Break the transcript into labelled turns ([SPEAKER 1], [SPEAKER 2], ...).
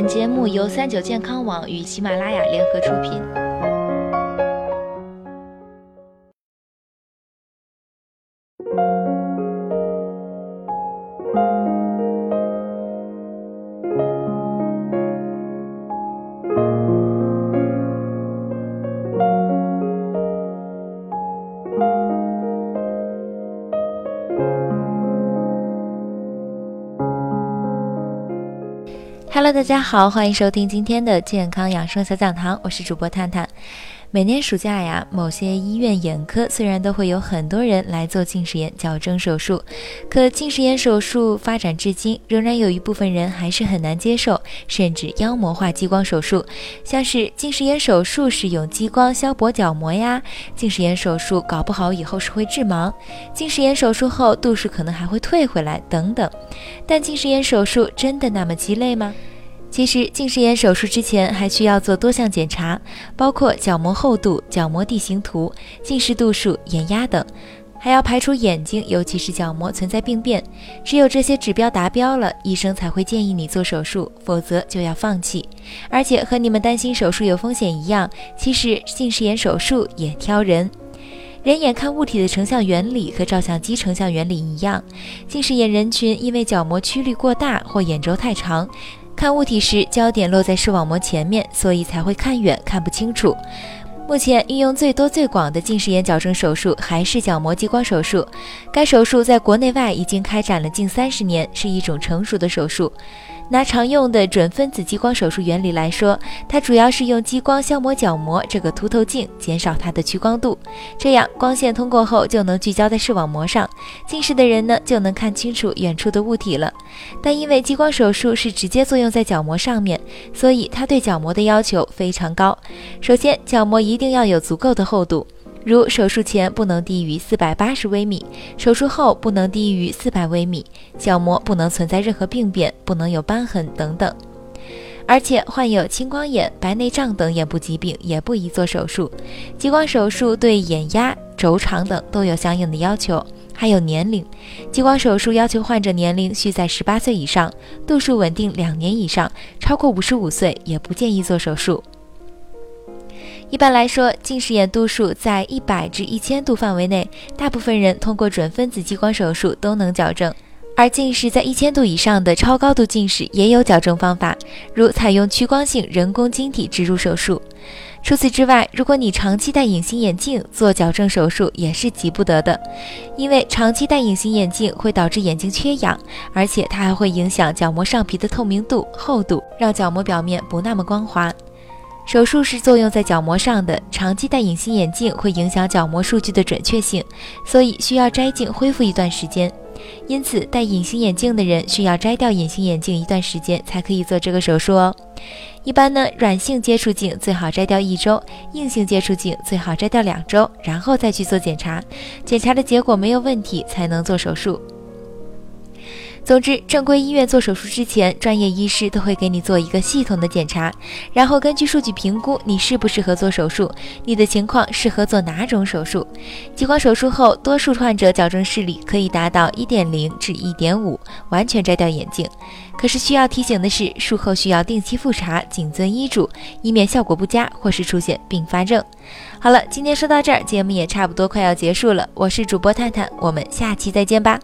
[SPEAKER 1] 本节目由三九健康网与喜马拉雅联合出品。Hello，大家好，欢迎收听今天的健康养生小讲堂，我是主播探探。每年暑假呀，某些医院眼科虽然都会有很多人来做近视眼矫正手术，可近视眼手术发展至今，仍然有一部分人还是很难接受，甚至妖魔化激光手术，像是近视眼手术是用激光消薄角膜呀，近视眼手术搞不好以后是会致盲，近视眼手术后度数可能还会退回来等等。但近视眼手术真的那么鸡肋吗？其实，近视眼手术之前还需要做多项检查，包括角膜厚度、角膜地形图、近视度数、眼压等，还要排除眼睛，尤其是角膜存在病变。只有这些指标达标了，医生才会建议你做手术，否则就要放弃。而且和你们担心手术有风险一样，其实近视眼手术也挑人。人眼看物体的成像原理和照相机成像原理一样，近视眼人群因为角膜曲率过大或眼轴太长。看物体时，焦点落在视网膜前面，所以才会看远看不清楚。目前运用最多最广的近视眼矫正手术还是角膜激光手术。该手术在国内外已经开展了近三十年，是一种成熟的手术。拿常用的准分子激光手术原理来说，它主要是用激光消磨角膜这个凸透镜，减少它的屈光度，这样光线通过后就能聚焦在视网膜上，近视的人呢就能看清楚远处的物体了。但因为激光手术是直接作用在角膜上面，所以它对角膜的要求非常高。首先，角膜一一定要有足够的厚度。如手术前不能低于四百八十微米，手术后不能低于四百微米，角膜不能存在任何病变，不能有瘢痕等等。而且患有青光眼、白内障等眼部疾病也不宜做手术。激光手术对眼压、轴长等都有相应的要求，还有年龄。激光手术要求患者年龄需在十八岁以上，度数稳定两年以上，超过五十五岁也不建议做手术。一般来说，近视眼度数在一百至一千度范围内，大部分人通过准分子激光手术都能矫正；而近视在一千度以上的超高度近视也有矫正方法，如采用屈光性人工晶体植入手术。除此之外，如果你长期戴隐形眼镜做矫正手术也是急不得的，因为长期戴隐形眼镜会导致眼睛缺氧，而且它还会影响角膜上皮的透明度、厚度，让角膜表面不那么光滑。手术是作用在角膜上的，长期戴隐形眼镜会影响角膜数据的准确性，所以需要摘镜恢复一段时间。因此，戴隐形眼镜的人需要摘掉隐形眼镜一段时间才可以做这个手术哦。一般呢，软性接触镜最好摘掉一周，硬性接触镜最好摘掉两周，然后再去做检查，检查的结果没有问题才能做手术。总之，正规医院做手术之前，专业医师都会给你做一个系统的检查，然后根据数据评估你适不适合做手术，你的情况适合做哪种手术。激光手术后，多数患者矫正视力可以达到一点零至一点五，完全摘掉眼镜。可是需要提醒的是，术后需要定期复查，谨遵医嘱，以免效果不佳或是出现并发症。好了，今天说到这儿，节目也差不多快要结束了。我是主播探探，我们下期再见吧。